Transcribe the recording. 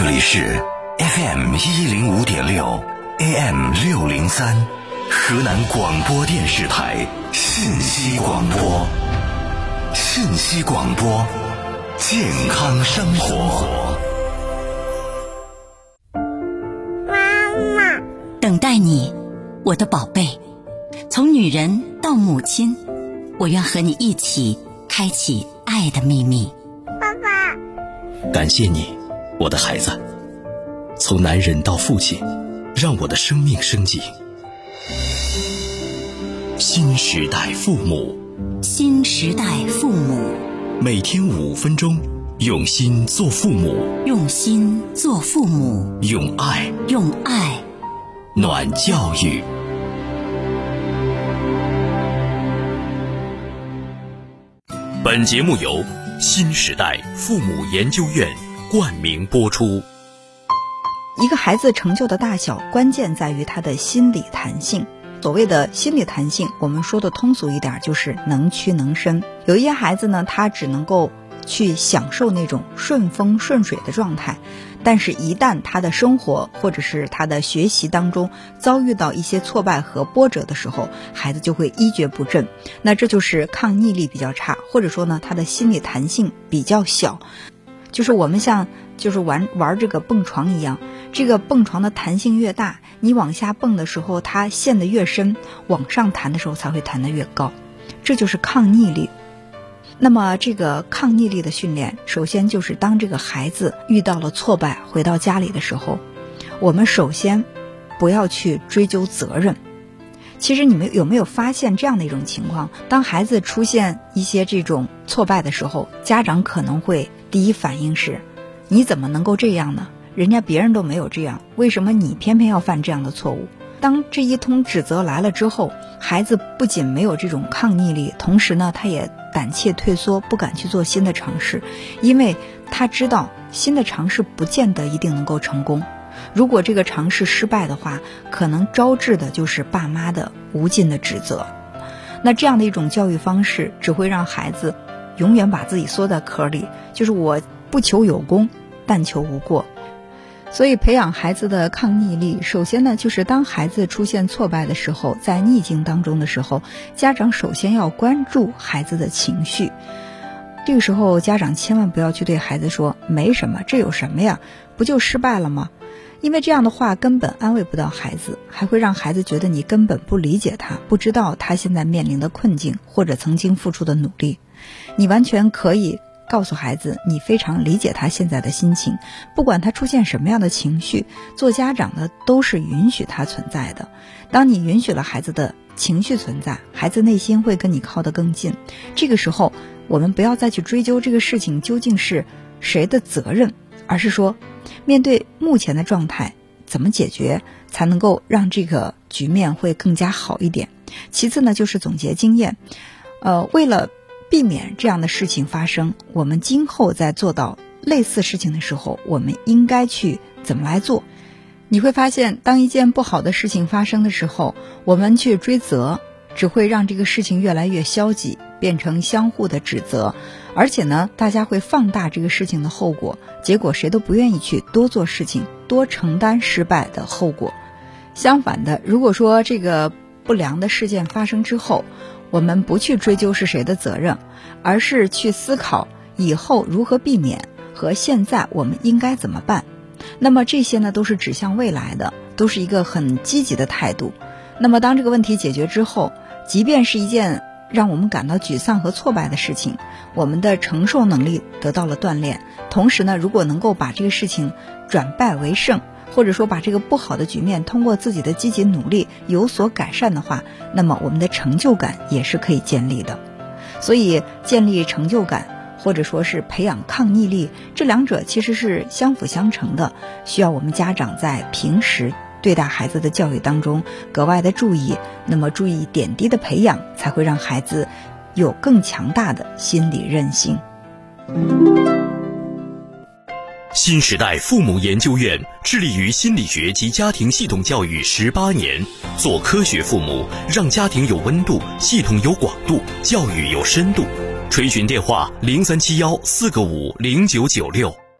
这里是 FM 一零五点六，AM 六零三，河南广播电视台信息广播。信息广播，健康生活。妈妈，等待你，我的宝贝。从女人到母亲，我愿和你一起开启爱的秘密。爸爸，感谢你，我的孩子。从男人到父亲，让我的生命升级。新时代父母，新时代父母，每天五分钟，用心做父母，用心做父母，用爱用爱暖教育。本节目由新时代父母研究院冠名播出。一个孩子成就的大小，关键在于他的心理弹性。所谓的心理弹性，我们说的通俗一点，就是能屈能伸。有一些孩子呢，他只能够去享受那种顺风顺水的状态，但是，一旦他的生活或者是他的学习当中遭遇到一些挫败和波折的时候，孩子就会一蹶不振。那这就是抗逆力比较差，或者说呢，他的心理弹性比较小。就是我们像就是玩玩这个蹦床一样，这个蹦床的弹性越大，你往下蹦的时候，它陷得越深；往上弹的时候，才会弹得越高。这就是抗逆力。那么，这个抗逆力的训练，首先就是当这个孩子遇到了挫败，回到家里的时候，我们首先不要去追究责任。其实你们有没有发现这样的一种情况？当孩子出现一些这种挫败的时候，家长可能会第一反应是：你怎么能够这样呢？人家别人都没有这样，为什么你偏偏要犯这样的错误？当这一通指责来了之后，孩子不仅没有这种抗逆力，同时呢，他也胆怯退缩，不敢去做新的尝试，因为他知道新的尝试不见得一定能够成功。如果这个尝试失败的话，可能招致的就是爸妈的无尽的指责。那这样的一种教育方式，只会让孩子永远把自己缩在壳里，就是我不求有功，但求无过。所以，培养孩子的抗逆力，首先呢，就是当孩子出现挫败的时候，在逆境当中的时候，家长首先要关注孩子的情绪。这个时候，家长千万不要去对孩子说“没什么，这有什么呀？不就失败了吗？”因为这样的话根本安慰不到孩子，还会让孩子觉得你根本不理解他，不知道他现在面临的困境或者曾经付出的努力。你完全可以告诉孩子，你非常理解他现在的心情，不管他出现什么样的情绪，做家长的都是允许他存在的。当你允许了孩子的情绪存在，孩子内心会跟你靠得更近。这个时候，我们不要再去追究这个事情究竟是谁的责任，而是说。面对目前的状态，怎么解决才能够让这个局面会更加好一点？其次呢，就是总结经验。呃，为了避免这样的事情发生，我们今后在做到类似事情的时候，我们应该去怎么来做？你会发现，当一件不好的事情发生的时候，我们去追责，只会让这个事情越来越消极，变成相互的指责。而且呢，大家会放大这个事情的后果，结果谁都不愿意去多做事情，多承担失败的后果。相反的，如果说这个不良的事件发生之后，我们不去追究是谁的责任，而是去思考以后如何避免和现在我们应该怎么办，那么这些呢都是指向未来的，都是一个很积极的态度。那么当这个问题解决之后，即便是一件。让我们感到沮丧和挫败的事情，我们的承受能力得到了锻炼。同时呢，如果能够把这个事情转败为胜，或者说把这个不好的局面通过自己的积极努力有所改善的话，那么我们的成就感也是可以建立的。所以，建立成就感，或者说是培养抗逆力，这两者其实是相辅相成的，需要我们家长在平时。对待孩子的教育当中格外的注意，那么注意点滴的培养，才会让孩子有更强大的心理韧性。新时代父母研究院致力于心理学及家庭系统教育十八年，做科学父母，让家庭有温度，系统有广度，教育有深度。垂询电话：零三七幺四个五零九九六。